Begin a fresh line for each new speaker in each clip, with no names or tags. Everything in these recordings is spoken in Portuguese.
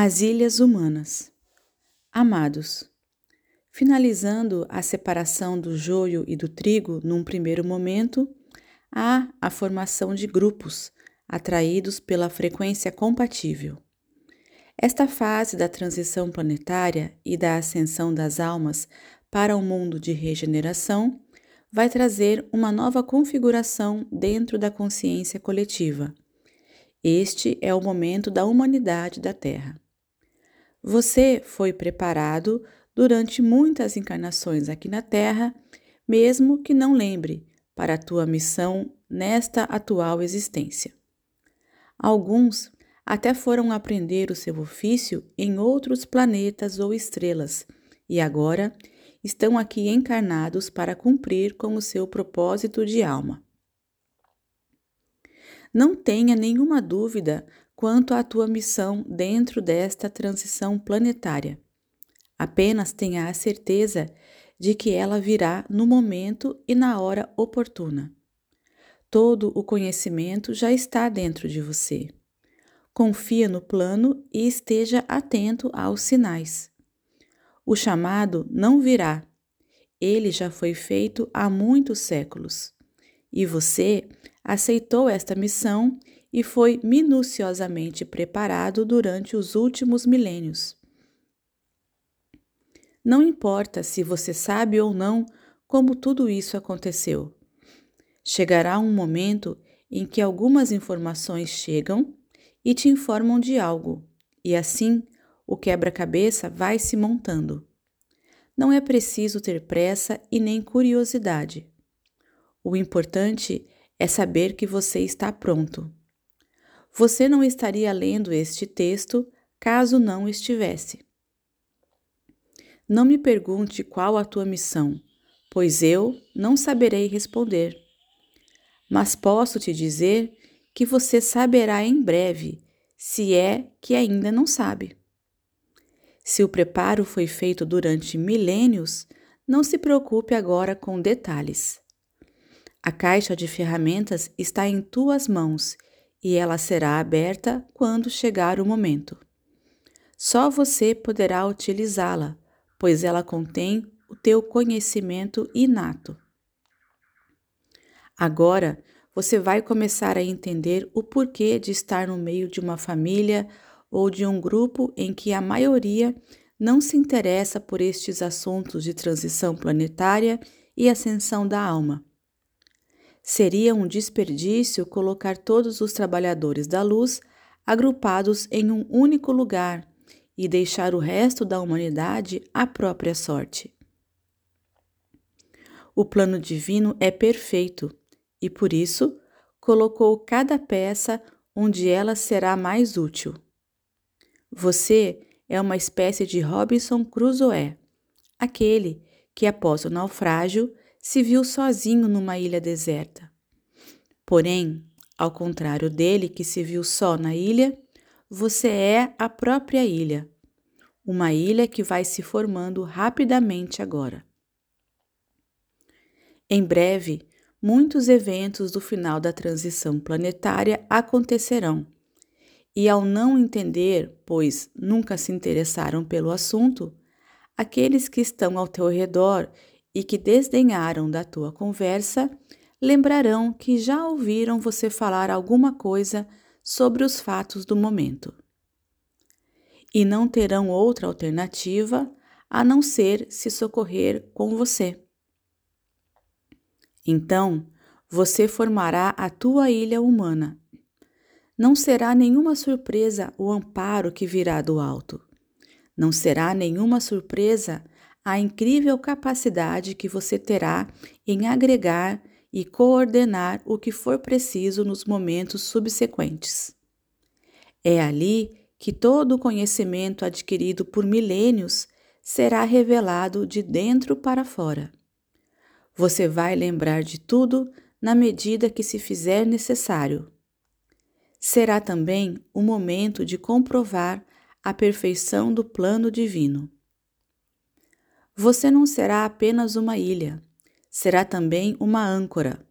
As Ilhas Humanas. Amados, finalizando a separação do joio e do trigo num primeiro momento, há a formação de grupos atraídos pela frequência compatível. Esta fase da transição planetária e da ascensão das almas para o um mundo de regeneração vai trazer uma nova configuração dentro da consciência coletiva este é o momento da humanidade da Terra. Você foi preparado durante muitas encarnações aqui na Terra, mesmo que não lembre, para a tua missão nesta atual existência. Alguns até foram aprender o seu ofício em outros planetas ou estrelas e agora estão aqui encarnados para cumprir com o seu propósito de alma. Não tenha nenhuma dúvida quanto à tua missão dentro desta transição planetária. Apenas tenha a certeza de que ela virá no momento e na hora oportuna. Todo o conhecimento já está dentro de você. Confia no plano e esteja atento aos sinais. O chamado não virá. Ele já foi feito há muitos séculos. E você aceitou esta missão e foi minuciosamente preparado durante os últimos milênios. Não importa se você sabe ou não como tudo isso aconteceu. Chegará um momento em que algumas informações chegam e te informam de algo, e assim o quebra-cabeça vai se montando. Não é preciso ter pressa e nem curiosidade. O importante é saber que você está pronto. Você não estaria lendo este texto caso não estivesse. Não me pergunte qual a tua missão, pois eu não saberei responder. Mas posso te dizer que você saberá em breve, se é que ainda não sabe. Se o preparo foi feito durante milênios, não se preocupe agora com detalhes. A caixa de ferramentas está em tuas mãos e ela será aberta quando chegar o momento. Só você poderá utilizá-la, pois ela contém o teu conhecimento inato. Agora você vai começar a entender o porquê de estar no meio de uma família ou de um grupo em que a maioria não se interessa por estes assuntos de transição planetária e ascensão da alma. Seria um desperdício colocar todos os trabalhadores da luz agrupados em um único lugar e deixar o resto da humanidade à própria sorte. O plano divino é perfeito e, por isso, colocou cada peça onde ela será mais útil. Você é uma espécie de Robinson Crusoe, aquele que, após o naufrágio, se viu sozinho numa ilha deserta. Porém, ao contrário dele, que se viu só na ilha, você é a própria ilha, uma ilha que vai se formando rapidamente agora. Em breve, muitos eventos do final da transição planetária acontecerão. E ao não entender, pois nunca se interessaram pelo assunto, aqueles que estão ao teu redor e que desdenharam da tua conversa, lembrarão que já ouviram você falar alguma coisa sobre os fatos do momento. E não terão outra alternativa a não ser se socorrer com você. Então, você formará a tua ilha humana. Não será nenhuma surpresa o amparo que virá do alto. Não será nenhuma surpresa a incrível capacidade que você terá em agregar e coordenar o que for preciso nos momentos subsequentes. É ali que todo o conhecimento adquirido por milênios será revelado de dentro para fora. Você vai lembrar de tudo na medida que se fizer necessário. Será também o momento de comprovar a perfeição do plano divino. Você não será apenas uma ilha, será também uma âncora.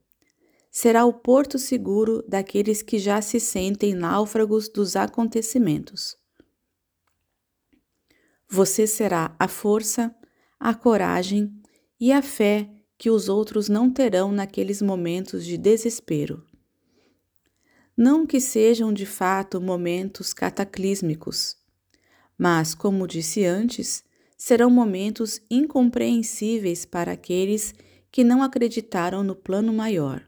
Será o porto seguro daqueles que já se sentem náufragos dos acontecimentos. Você será a força, a coragem e a fé que os outros não terão naqueles momentos de desespero. Não que sejam de fato momentos cataclísmicos, mas, como disse antes, serão momentos incompreensíveis para aqueles que não acreditaram no plano maior.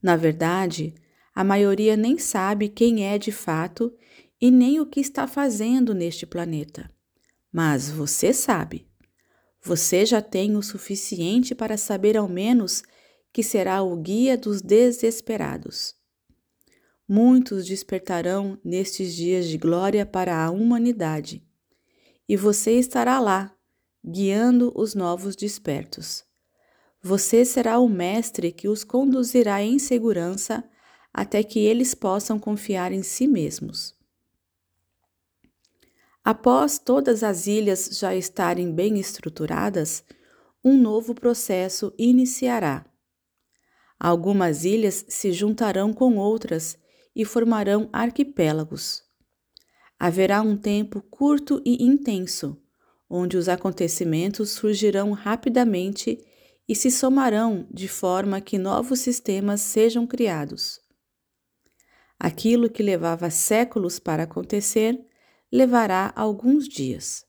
Na verdade, a maioria nem sabe quem é de fato e nem o que está fazendo neste planeta. Mas você sabe. Você já tem o suficiente para saber ao menos que será o guia dos desesperados. Muitos despertarão nestes dias de glória para a humanidade, e você estará lá, guiando os novos despertos. Você será o mestre que os conduzirá em segurança até que eles possam confiar em si mesmos. Após todas as ilhas já estarem bem estruturadas, um novo processo iniciará. Algumas ilhas se juntarão com outras e formarão arquipélagos. Haverá um tempo curto e intenso, onde os acontecimentos surgirão rapidamente e se somarão de forma que novos sistemas sejam criados. Aquilo que levava séculos para acontecer levará alguns dias.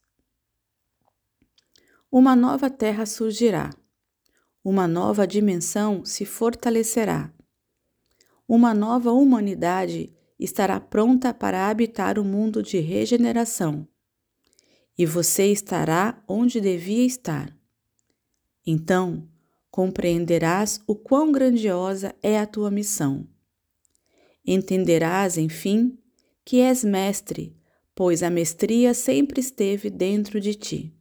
Uma nova terra surgirá, uma nova dimensão se fortalecerá, uma nova humanidade estará pronta para habitar o mundo de regeneração, e você estará onde devia estar. Então, compreenderás o quão grandiosa é a tua missão. Entenderás, enfim, que és mestre pois a mestria sempre esteve dentro de ti.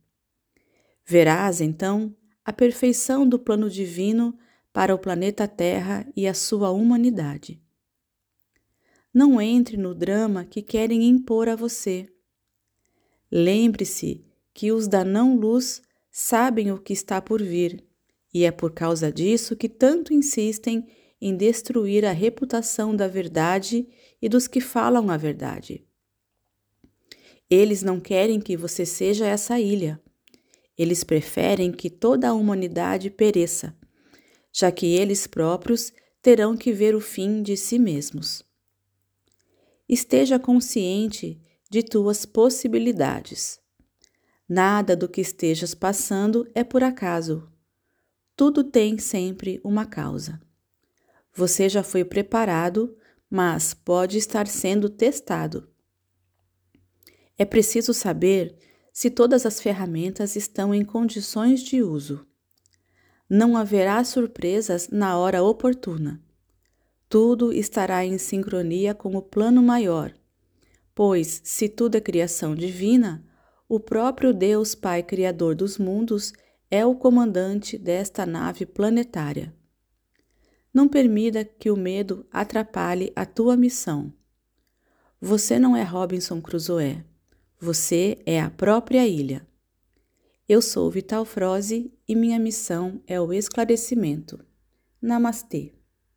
Verás, então, a perfeição do plano divino para o planeta Terra e a sua humanidade. Não entre no drama que querem impor a você. Lembre-se que os da não-luz sabem o que está por vir, e é por causa disso que tanto insistem em destruir a reputação da verdade e dos que falam a verdade. Eles não querem que você seja essa ilha. Eles preferem que toda a humanidade pereça, já que eles próprios terão que ver o fim de si mesmos. Esteja consciente de tuas possibilidades. Nada do que estejas passando é por acaso. Tudo tem sempre uma causa. Você já foi preparado, mas pode estar sendo testado. É preciso saber se todas as ferramentas estão em condições de uso. Não haverá surpresas na hora oportuna. Tudo estará em sincronia com o plano maior, pois, se tudo é criação divina, o próprio Deus Pai Criador dos mundos é o comandante desta nave planetária. Não permita que o medo atrapalhe a tua missão. Você não é Robinson Crusoe. Você é a própria ilha. Eu sou Vital Froze e minha missão é o esclarecimento. Namastê.